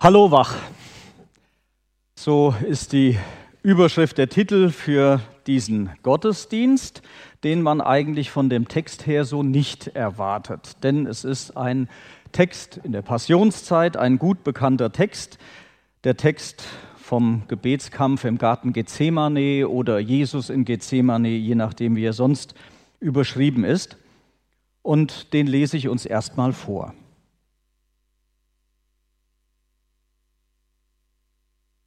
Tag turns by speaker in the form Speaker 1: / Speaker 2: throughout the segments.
Speaker 1: Hallo wach. So ist die Überschrift der Titel für diesen Gottesdienst, den man eigentlich von dem Text her so nicht erwartet. Denn es ist ein Text in der Passionszeit, ein gut bekannter Text, der Text vom Gebetskampf im Garten Gethsemane oder Jesus in Gethsemane, je nachdem, wie er sonst überschrieben ist. Und den lese ich uns erstmal vor.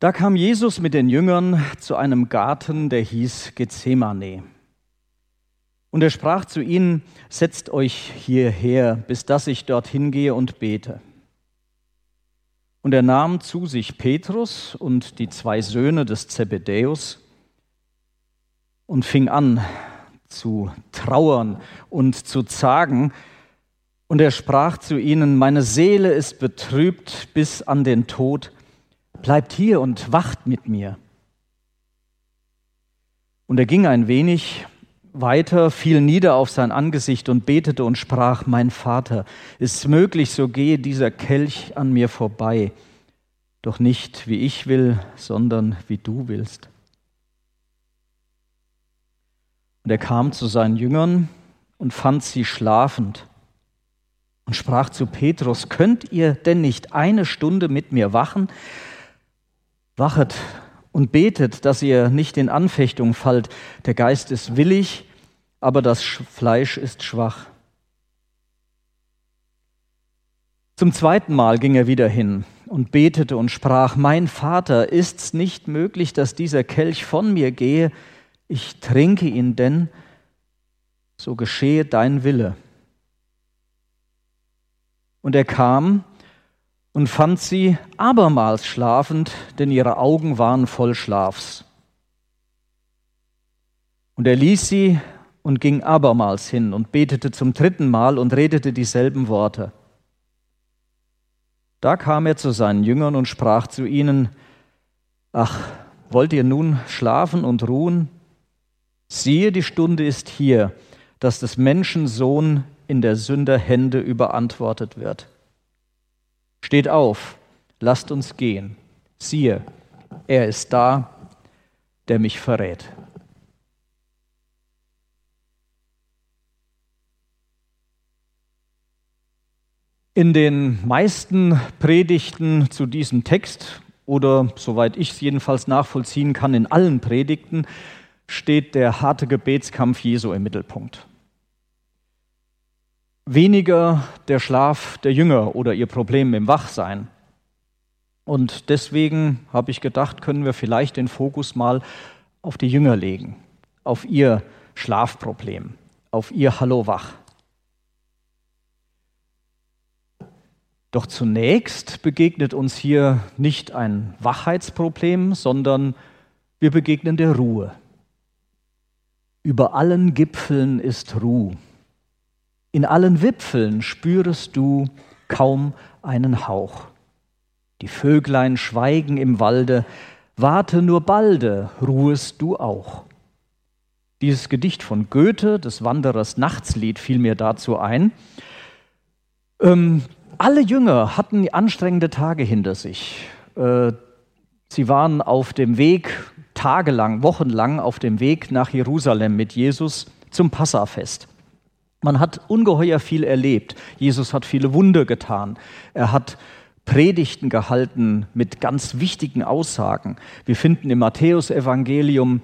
Speaker 1: Da kam Jesus mit den Jüngern zu einem Garten, der hieß Gethsemane. Und er sprach zu ihnen, setzt euch hierher, bis dass ich dorthin gehe und bete. Und er nahm zu sich Petrus und die zwei Söhne des Zebedäus und fing an zu trauern und zu zagen. Und er sprach zu ihnen, meine Seele ist betrübt bis an den Tod bleibt hier und wacht mit mir. Und er ging ein wenig weiter, fiel nieder auf sein Angesicht und betete und sprach, mein Vater, ist möglich, so gehe dieser Kelch an mir vorbei, doch nicht wie ich will, sondern wie du willst. Und er kam zu seinen Jüngern und fand sie schlafend und sprach zu Petrus, könnt ihr denn nicht eine Stunde mit mir wachen? Wachet und betet, dass ihr nicht in Anfechtung fallt. Der Geist ist willig, aber das Fleisch ist schwach. Zum zweiten Mal ging er wieder hin und betete und sprach, mein Vater, ist's nicht möglich, dass dieser Kelch von mir gehe? Ich trinke ihn denn, so geschehe dein Wille. Und er kam und fand sie abermals schlafend, denn ihre Augen waren voll Schlafs. Und er ließ sie und ging abermals hin und betete zum dritten Mal und redete dieselben Worte. Da kam er zu seinen Jüngern und sprach zu ihnen, Ach, wollt ihr nun schlafen und ruhen? Siehe, die Stunde ist hier, dass des Menschen Sohn in der Sünder Hände überantwortet wird. Steht auf, lasst uns gehen. Siehe, er ist da, der mich verrät. In den meisten Predigten zu diesem Text oder soweit ich es jedenfalls nachvollziehen kann, in allen Predigten steht der harte Gebetskampf Jesu im Mittelpunkt weniger der Schlaf der Jünger oder ihr Problem im Wachsein. Und deswegen habe ich gedacht, können wir vielleicht den Fokus mal auf die Jünger legen, auf ihr Schlafproblem, auf ihr Hallo wach. Doch zunächst begegnet uns hier nicht ein Wachheitsproblem, sondern wir begegnen der Ruhe. Über allen Gipfeln ist Ruhe. In allen Wipfeln spürest du kaum einen Hauch. Die Vöglein schweigen im Walde, warte nur balde, ruhest du auch. Dieses Gedicht von Goethe, des Wanderers Nachtslied, fiel mir dazu ein. Ähm, alle Jünger hatten anstrengende Tage hinter sich. Äh, sie waren auf dem Weg, tagelang, wochenlang auf dem Weg nach Jerusalem mit Jesus zum Passafest. Man hat ungeheuer viel erlebt. Jesus hat viele Wunder getan. Er hat Predigten gehalten mit ganz wichtigen Aussagen. Wir finden im Matthäusevangelium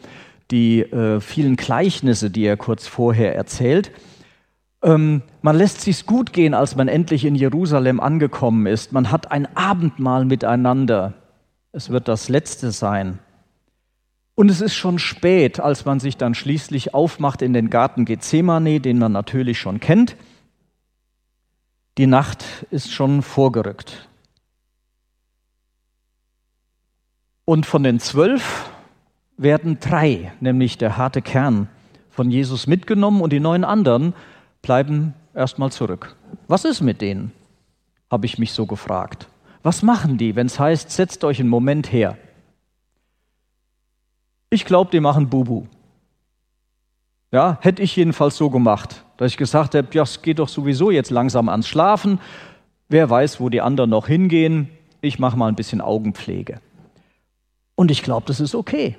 Speaker 1: die äh, vielen Gleichnisse, die er kurz vorher erzählt. Ähm, man lässt sich's gut gehen, als man endlich in Jerusalem angekommen ist. Man hat ein Abendmahl miteinander. Es wird das letzte sein. Und es ist schon spät, als man sich dann schließlich aufmacht in den Garten Gethsemane, den man natürlich schon kennt. Die Nacht ist schon vorgerückt. Und von den zwölf werden drei, nämlich der harte Kern, von Jesus mitgenommen und die neun anderen bleiben erstmal zurück. Was ist mit denen? habe ich mich so gefragt. Was machen die, wenn es heißt, setzt euch einen Moment her? Ich glaube, die machen Bubu. Ja, hätte ich jedenfalls so gemacht, dass ich gesagt habe, ja, es geht doch sowieso jetzt langsam ans Schlafen. Wer weiß, wo die anderen noch hingehen. ich mache mal ein bisschen Augenpflege. Und ich glaube, das ist okay.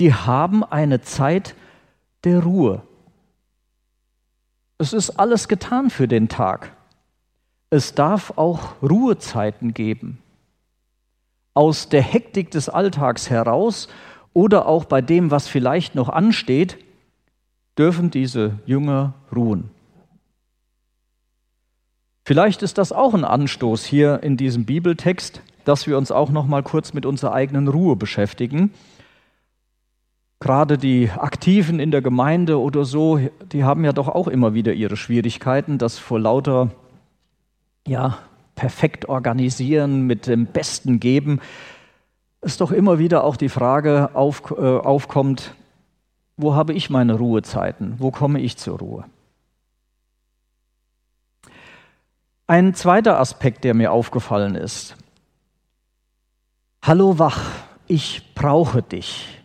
Speaker 1: Die haben eine Zeit der Ruhe. Es ist alles getan für den Tag. Es darf auch Ruhezeiten geben. Aus der Hektik des Alltags heraus oder auch bei dem, was vielleicht noch ansteht, dürfen diese Jünger ruhen. Vielleicht ist das auch ein Anstoß hier in diesem Bibeltext, dass wir uns auch noch mal kurz mit unserer eigenen Ruhe beschäftigen. Gerade die Aktiven in der Gemeinde oder so, die haben ja doch auch immer wieder ihre Schwierigkeiten, das vor lauter ja, perfekt organisieren, mit dem Besten geben, ist doch immer wieder auch die Frage auf, äh, aufkommt, wo habe ich meine Ruhezeiten? Wo komme ich zur Ruhe? Ein zweiter Aspekt, der mir aufgefallen ist. Hallo wach, ich brauche dich.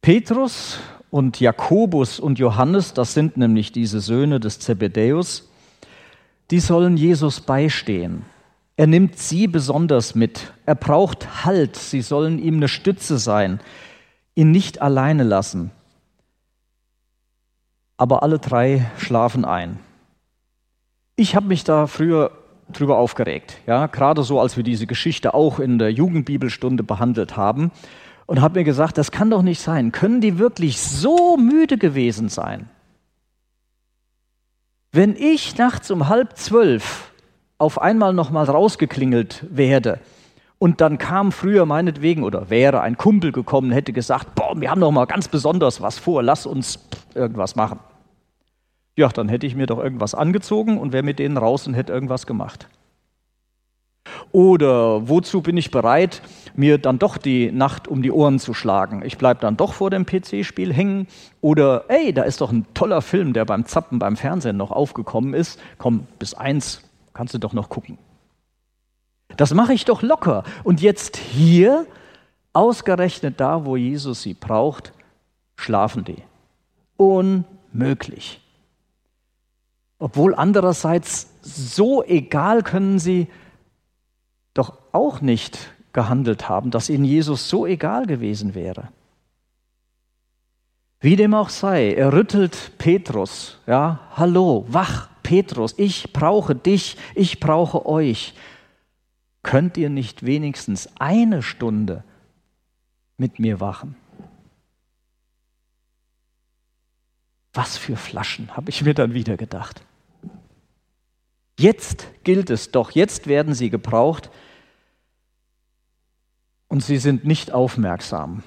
Speaker 1: Petrus und Jakobus und Johannes, das sind nämlich diese Söhne des Zebedäus, die sollen Jesus beistehen. Er nimmt sie besonders mit. Er braucht Halt. Sie sollen ihm eine Stütze sein, ihn nicht alleine lassen. Aber alle drei schlafen ein. Ich habe mich da früher drüber aufgeregt, ja, gerade so, als wir diese Geschichte auch in der Jugendbibelstunde behandelt haben und habe mir gesagt, das kann doch nicht sein. Können die wirklich so müde gewesen sein? Wenn ich nachts um halb zwölf auf einmal noch mal rausgeklingelt werde und dann kam früher meinetwegen oder wäre ein Kumpel gekommen, hätte gesagt, boah, wir haben noch mal ganz besonders was vor, lass uns irgendwas machen ja, dann hätte ich mir doch irgendwas angezogen und wäre mit denen raus und hätte irgendwas gemacht. Oder wozu bin ich bereit, mir dann doch die Nacht um die Ohren zu schlagen? Ich bleibe dann doch vor dem PC-Spiel hängen. Oder, ey, da ist doch ein toller Film, der beim Zappen beim Fernsehen noch aufgekommen ist. Komm, bis eins kannst du doch noch gucken. Das mache ich doch locker. Und jetzt hier, ausgerechnet da, wo Jesus sie braucht, schlafen die. Unmöglich. Obwohl andererseits so egal können sie doch auch nicht gehandelt haben, dass ihnen Jesus so egal gewesen wäre. Wie dem auch sei, er rüttelt Petrus, ja, hallo, wach, Petrus, ich brauche dich, ich brauche euch. Könnt ihr nicht wenigstens eine Stunde mit mir wachen? Was für Flaschen, habe ich mir dann wieder gedacht. Jetzt gilt es doch, jetzt werden sie gebraucht und sie sind nicht aufmerksam.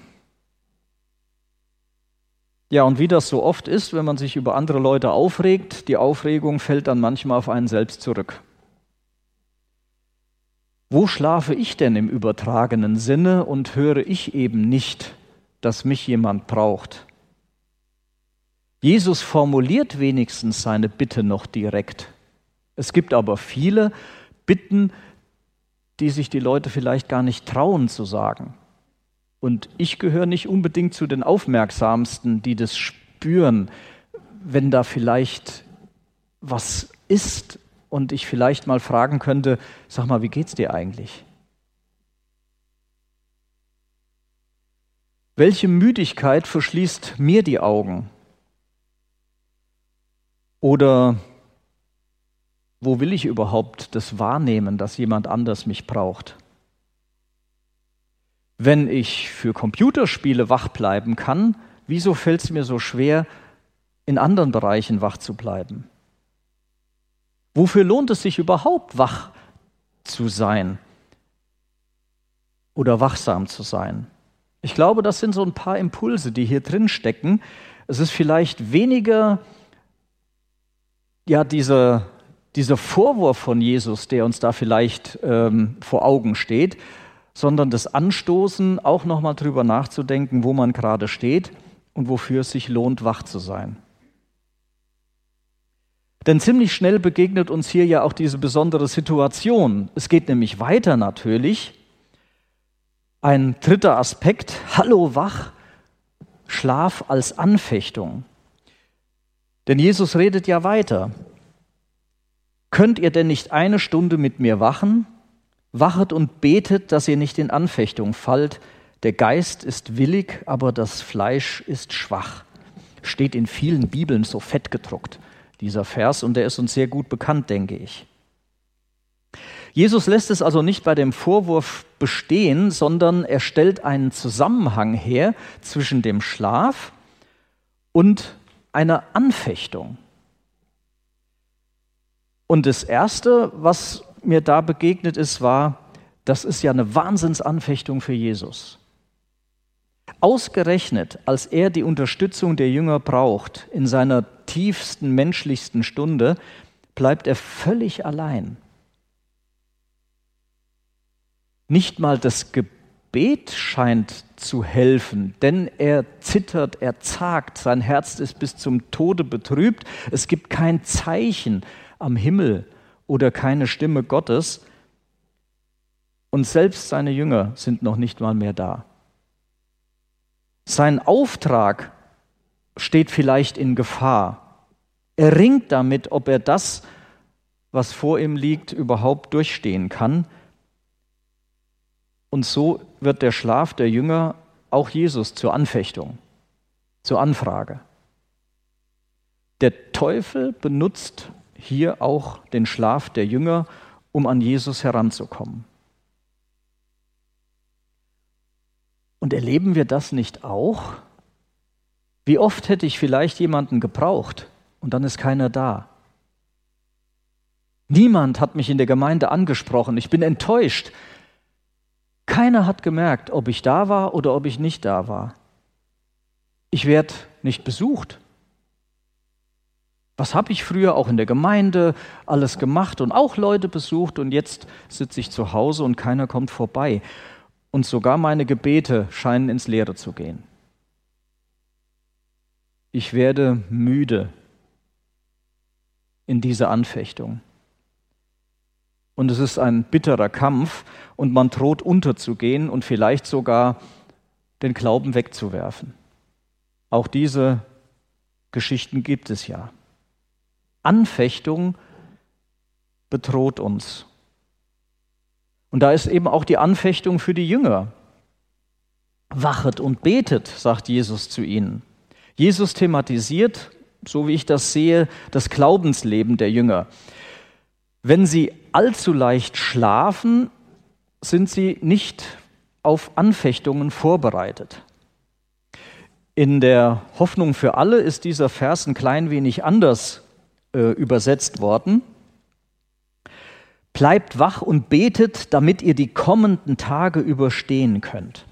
Speaker 1: Ja, und wie das so oft ist, wenn man sich über andere Leute aufregt, die Aufregung fällt dann manchmal auf einen selbst zurück. Wo schlafe ich denn im übertragenen Sinne und höre ich eben nicht, dass mich jemand braucht? Jesus formuliert wenigstens seine Bitte noch direkt. Es gibt aber viele Bitten, die sich die Leute vielleicht gar nicht trauen zu sagen. Und ich gehöre nicht unbedingt zu den Aufmerksamsten, die das spüren, wenn da vielleicht was ist und ich vielleicht mal fragen könnte, sag mal, wie geht's dir eigentlich? Welche Müdigkeit verschließt mir die Augen? Oder wo will ich überhaupt das wahrnehmen, dass jemand anders mich braucht? Wenn ich für Computerspiele wach bleiben kann, wieso fällt es mir so schwer, in anderen Bereichen wach zu bleiben? Wofür lohnt es sich überhaupt, wach zu sein oder wachsam zu sein? Ich glaube, das sind so ein paar Impulse, die hier drin stecken. Es ist vielleicht weniger ja, dieser dieser Vorwurf von Jesus, der uns da vielleicht ähm, vor Augen steht, sondern das Anstoßen, auch nochmal drüber nachzudenken, wo man gerade steht und wofür es sich lohnt, wach zu sein. Denn ziemlich schnell begegnet uns hier ja auch diese besondere Situation. Es geht nämlich weiter natürlich. Ein dritter Aspekt, Hallo wach, Schlaf als Anfechtung. Denn Jesus redet ja weiter. Könnt ihr denn nicht eine Stunde mit mir wachen? Wachet und betet, dass ihr nicht in Anfechtung fallt. Der Geist ist willig, aber das Fleisch ist schwach. Steht in vielen Bibeln so fett gedruckt, dieser Vers, und der ist uns sehr gut bekannt, denke ich. Jesus lässt es also nicht bei dem Vorwurf bestehen, sondern er stellt einen Zusammenhang her zwischen dem Schlaf und einer Anfechtung. Und das Erste, was mir da begegnet ist, war, das ist ja eine Wahnsinnsanfechtung für Jesus. Ausgerechnet, als er die Unterstützung der Jünger braucht, in seiner tiefsten, menschlichsten Stunde, bleibt er völlig allein. Nicht mal das Gebet scheint zu helfen, denn er zittert, er zagt, sein Herz ist bis zum Tode betrübt, es gibt kein Zeichen am Himmel oder keine Stimme Gottes und selbst seine Jünger sind noch nicht mal mehr da. Sein Auftrag steht vielleicht in Gefahr. Er ringt damit, ob er das, was vor ihm liegt, überhaupt durchstehen kann. Und so wird der Schlaf der Jünger auch Jesus zur Anfechtung, zur Anfrage. Der Teufel benutzt hier auch den Schlaf der Jünger, um an Jesus heranzukommen. Und erleben wir das nicht auch? Wie oft hätte ich vielleicht jemanden gebraucht und dann ist keiner da? Niemand hat mich in der Gemeinde angesprochen. Ich bin enttäuscht. Keiner hat gemerkt, ob ich da war oder ob ich nicht da war. Ich werde nicht besucht. Was habe ich früher auch in der Gemeinde alles gemacht und auch Leute besucht und jetzt sitze ich zu Hause und keiner kommt vorbei. Und sogar meine Gebete scheinen ins Leere zu gehen. Ich werde müde in dieser Anfechtung. Und es ist ein bitterer Kampf und man droht unterzugehen und vielleicht sogar den Glauben wegzuwerfen. Auch diese Geschichten gibt es ja. Anfechtung bedroht uns. Und da ist eben auch die Anfechtung für die Jünger. Wachet und betet, sagt Jesus zu ihnen. Jesus thematisiert, so wie ich das sehe, das Glaubensleben der Jünger. Wenn sie allzu leicht schlafen, sind sie nicht auf Anfechtungen vorbereitet. In der Hoffnung für alle ist dieser Vers ein klein wenig anders äh, übersetzt worden. Bleibt wach und betet, damit ihr die kommenden Tage überstehen könnt.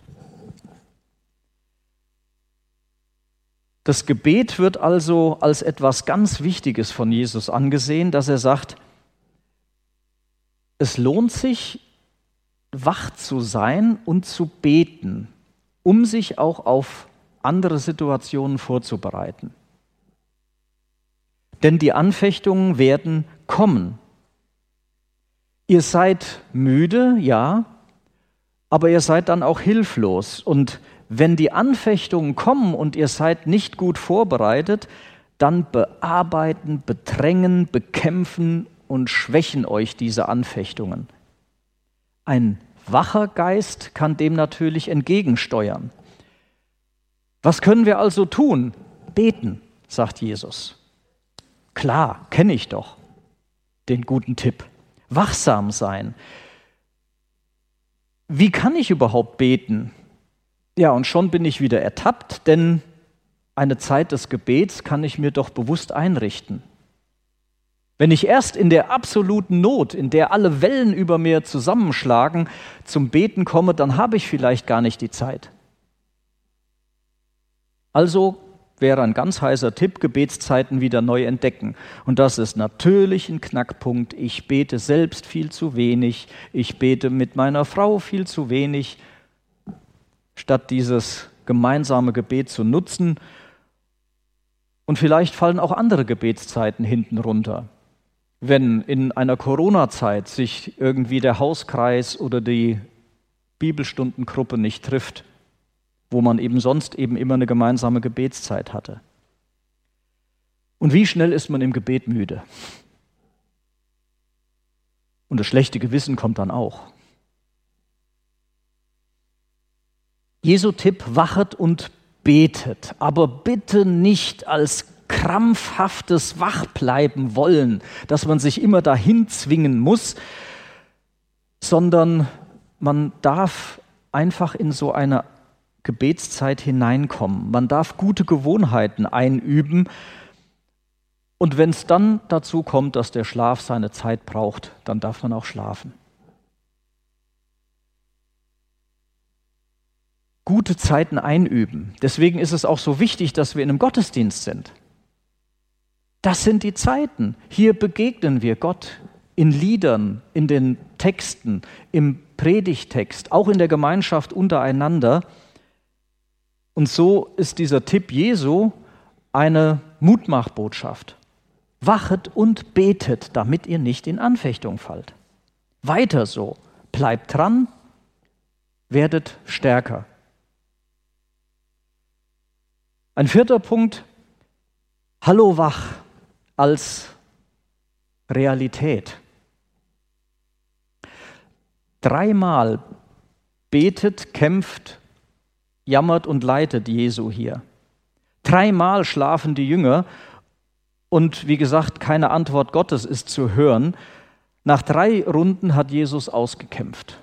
Speaker 1: Das Gebet wird also als etwas ganz Wichtiges von Jesus angesehen, dass er sagt, es lohnt sich, wach zu sein und zu beten, um sich auch auf andere Situationen vorzubereiten. Denn die Anfechtungen werden kommen. Ihr seid müde, ja, aber ihr seid dann auch hilflos. Und wenn die Anfechtungen kommen und ihr seid nicht gut vorbereitet, dann bearbeiten, bedrängen, bekämpfen und schwächen euch diese Anfechtungen. Ein wacher Geist kann dem natürlich entgegensteuern. Was können wir also tun? Beten, sagt Jesus. Klar, kenne ich doch den guten Tipp. Wachsam sein. Wie kann ich überhaupt beten? Ja, und schon bin ich wieder ertappt, denn eine Zeit des Gebets kann ich mir doch bewusst einrichten. Wenn ich erst in der absoluten Not, in der alle Wellen über mir zusammenschlagen, zum Beten komme, dann habe ich vielleicht gar nicht die Zeit. Also wäre ein ganz heißer Tipp, Gebetszeiten wieder neu entdecken. Und das ist natürlich ein Knackpunkt. Ich bete selbst viel zu wenig. Ich bete mit meiner Frau viel zu wenig. Statt dieses gemeinsame Gebet zu nutzen. Und vielleicht fallen auch andere Gebetszeiten hinten runter wenn in einer Corona-Zeit sich irgendwie der Hauskreis oder die Bibelstundengruppe nicht trifft, wo man eben sonst eben immer eine gemeinsame Gebetszeit hatte. Und wie schnell ist man im Gebet müde? Und das schlechte Gewissen kommt dann auch. Jesu Tipp, wachet und betet, aber bitte nicht als krampfhaftes Wachbleiben wollen, dass man sich immer dahin zwingen muss, sondern man darf einfach in so eine Gebetszeit hineinkommen. Man darf gute Gewohnheiten einüben. Und wenn es dann dazu kommt, dass der Schlaf seine Zeit braucht, dann darf man auch schlafen. Gute Zeiten einüben. Deswegen ist es auch so wichtig, dass wir in einem Gottesdienst sind. Das sind die Zeiten. Hier begegnen wir Gott in Liedern, in den Texten, im Predigtext, auch in der Gemeinschaft untereinander. Und so ist dieser Tipp Jesu eine Mutmachbotschaft. Wachet und betet, damit ihr nicht in Anfechtung fallt. Weiter so. Bleibt dran, werdet stärker. Ein vierter Punkt, Hallo wach als Realität. Dreimal betet, kämpft, jammert und leitet Jesu hier. Dreimal schlafen die Jünger und wie gesagt, keine Antwort Gottes ist zu hören. Nach drei Runden hat Jesus ausgekämpft.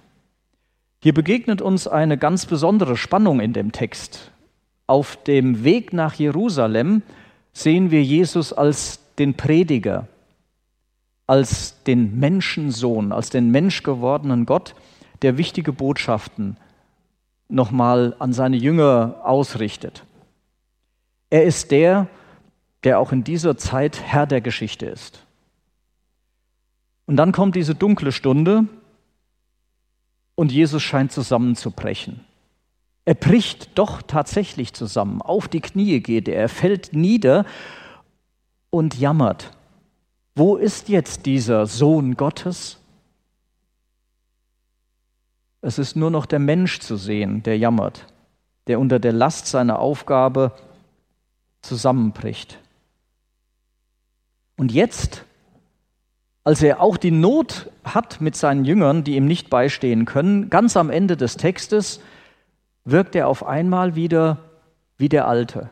Speaker 1: Hier begegnet uns eine ganz besondere Spannung in dem Text. Auf dem Weg nach Jerusalem sehen wir Jesus als den Prediger, als den Menschensohn, als den menschgewordenen Gott, der wichtige Botschaften nochmal an seine Jünger ausrichtet. Er ist der, der auch in dieser Zeit Herr der Geschichte ist. Und dann kommt diese dunkle Stunde und Jesus scheint zusammenzubrechen. Er bricht doch tatsächlich zusammen, auf die Knie geht er, er fällt nieder und jammert. Wo ist jetzt dieser Sohn Gottes? Es ist nur noch der Mensch zu sehen, der jammert, der unter der Last seiner Aufgabe zusammenbricht. Und jetzt, als er auch die Not hat mit seinen Jüngern, die ihm nicht beistehen können, ganz am Ende des Textes wirkt er auf einmal wieder wie der Alte.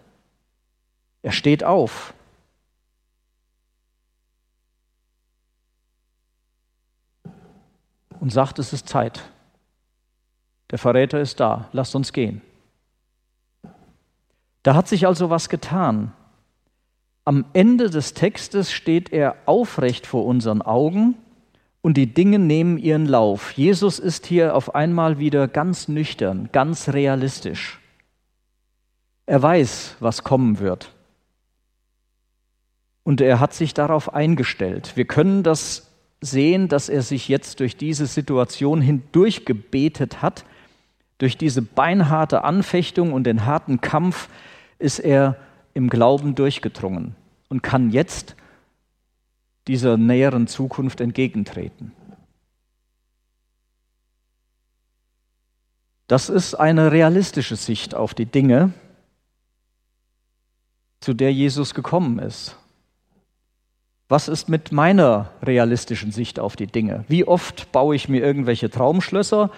Speaker 1: Er steht auf. Und sagt, es ist Zeit. Der Verräter ist da, lasst uns gehen. Da hat sich also was getan. Am Ende des Textes steht er aufrecht vor unseren Augen und die Dinge nehmen ihren Lauf. Jesus ist hier auf einmal wieder ganz nüchtern, ganz realistisch. Er weiß, was kommen wird. Und er hat sich darauf eingestellt. Wir können das sehen, dass er sich jetzt durch diese Situation hindurch gebetet hat durch diese beinharte Anfechtung und den harten Kampf ist er im Glauben durchgedrungen und kann jetzt dieser näheren Zukunft entgegentreten. Das ist eine realistische Sicht auf die Dinge, zu der Jesus gekommen ist. Was ist mit meiner realistischen Sicht auf die Dinge? Wie oft baue ich mir irgendwelche Traumschlösser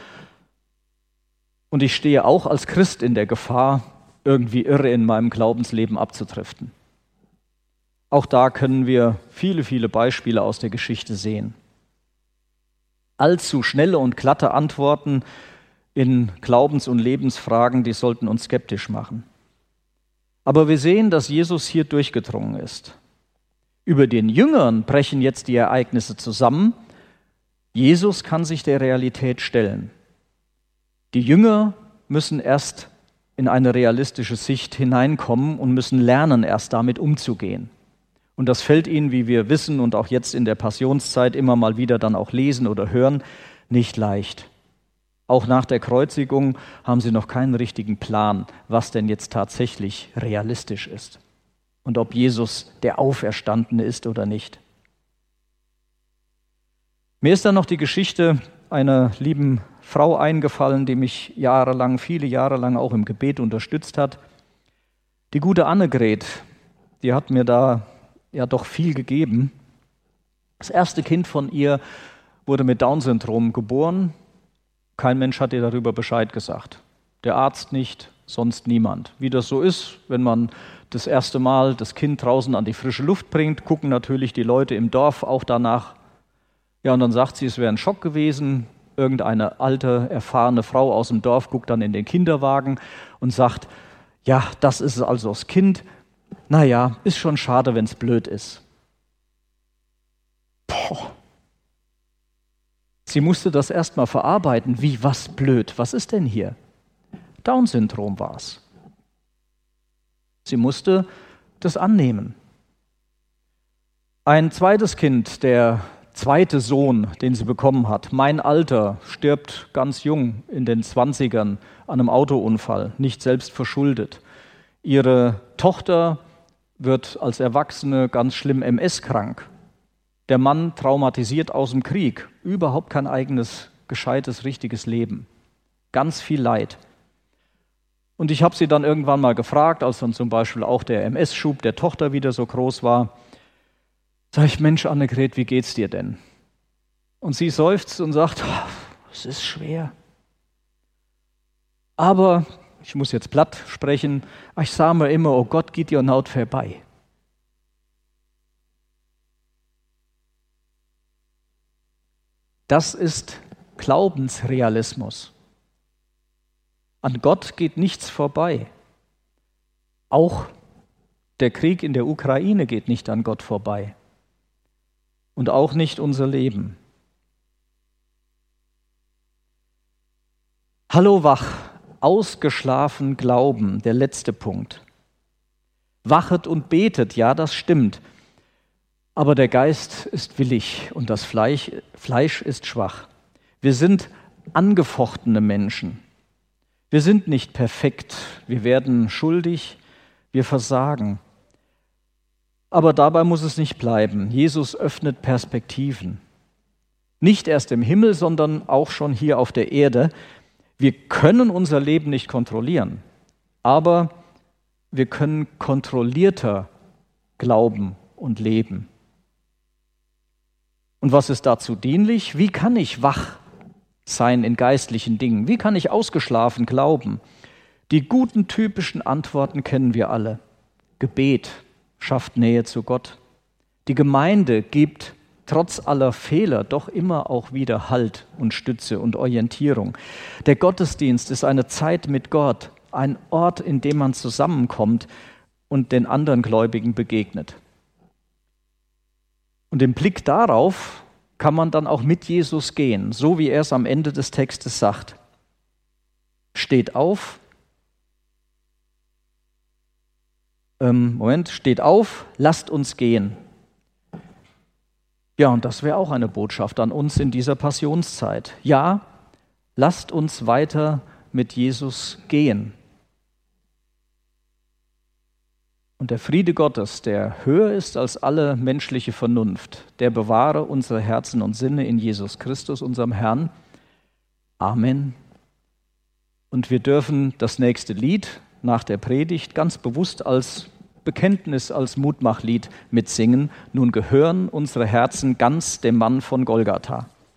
Speaker 1: und ich stehe auch als Christ in der Gefahr, irgendwie irre in meinem Glaubensleben abzudriften. Auch da können wir viele, viele Beispiele aus der Geschichte sehen. Allzu schnelle und glatte Antworten in Glaubens- und Lebensfragen, die sollten uns skeptisch machen. Aber wir sehen, dass Jesus hier durchgedrungen ist. Über den Jüngern brechen jetzt die Ereignisse zusammen. Jesus kann sich der Realität stellen. Die Jünger müssen erst in eine realistische Sicht hineinkommen und müssen lernen, erst damit umzugehen. Und das fällt ihnen, wie wir wissen und auch jetzt in der Passionszeit immer mal wieder dann auch lesen oder hören, nicht leicht. Auch nach der Kreuzigung haben sie noch keinen richtigen Plan, was denn jetzt tatsächlich realistisch ist und ob Jesus der Auferstandene ist oder nicht. Mir ist dann noch die Geschichte einer lieben Frau eingefallen, die mich jahrelang, viele Jahre lang auch im Gebet unterstützt hat. Die gute Annegret, die hat mir da ja doch viel gegeben. Das erste Kind von ihr wurde mit Down-Syndrom geboren. Kein Mensch hat ihr darüber Bescheid gesagt. Der Arzt nicht, sonst niemand. Wie das so ist, wenn man das erste Mal das Kind draußen an die frische Luft bringt, gucken natürlich die Leute im Dorf auch danach. Ja, und dann sagt sie, es wäre ein Schock gewesen. Irgendeine alte, erfahrene Frau aus dem Dorf guckt dann in den Kinderwagen und sagt, ja, das ist also das Kind. Naja, ist schon schade, wenn es blöd ist. Boah. Sie musste das erstmal verarbeiten. Wie, was blöd? Was ist denn hier? Down-Syndrom war es. Sie musste das annehmen. Ein zweites Kind, der zweite Sohn, den sie bekommen hat, mein Alter, stirbt ganz jung in den Zwanzigern an einem Autounfall, nicht selbst verschuldet. Ihre Tochter wird als Erwachsene ganz schlimm MS-krank. Der Mann traumatisiert aus dem Krieg, überhaupt kein eigenes, gescheites, richtiges Leben. Ganz viel Leid. Und ich habe sie dann irgendwann mal gefragt, als dann zum Beispiel auch der MS-Schub der Tochter wieder so groß war, sage ich, Mensch, Annegret, wie geht's dir denn? Und sie seufzt und sagt, es ist schwer. Aber, ich muss jetzt platt sprechen, ich sage mir immer, oh Gott, geht dir Naut vorbei. Das ist Glaubensrealismus. An Gott geht nichts vorbei. Auch der Krieg in der Ukraine geht nicht an Gott vorbei. Und auch nicht unser Leben. Hallo wach, ausgeschlafen glauben, der letzte Punkt. Wachet und betet, ja, das stimmt. Aber der Geist ist willig und das Fleisch, Fleisch ist schwach. Wir sind angefochtene Menschen. Wir sind nicht perfekt, wir werden schuldig, wir versagen. Aber dabei muss es nicht bleiben. Jesus öffnet Perspektiven. Nicht erst im Himmel, sondern auch schon hier auf der Erde. Wir können unser Leben nicht kontrollieren, aber wir können kontrollierter glauben und leben. Und was ist dazu dienlich? Wie kann ich wach sein in geistlichen Dingen? Wie kann ich ausgeschlafen glauben? Die guten typischen Antworten kennen wir alle. Gebet schafft Nähe zu Gott. Die Gemeinde gibt trotz aller Fehler doch immer auch wieder Halt und Stütze und Orientierung. Der Gottesdienst ist eine Zeit mit Gott, ein Ort, in dem man zusammenkommt und den anderen Gläubigen begegnet. Und im Blick darauf kann man dann auch mit Jesus gehen, so wie er es am Ende des Textes sagt. Steht auf. Ähm, Moment, steht auf, lasst uns gehen. Ja, und das wäre auch eine Botschaft an uns in dieser Passionszeit. Ja, lasst uns weiter mit Jesus gehen. Und der Friede Gottes, der höher ist als alle menschliche Vernunft, der bewahre unsere Herzen und Sinne in Jesus Christus, unserem Herrn. Amen. Und wir dürfen das nächste Lied nach der Predigt ganz bewusst als Bekenntnis, als Mutmachlied mitsingen. Nun gehören unsere Herzen ganz dem Mann von Golgatha.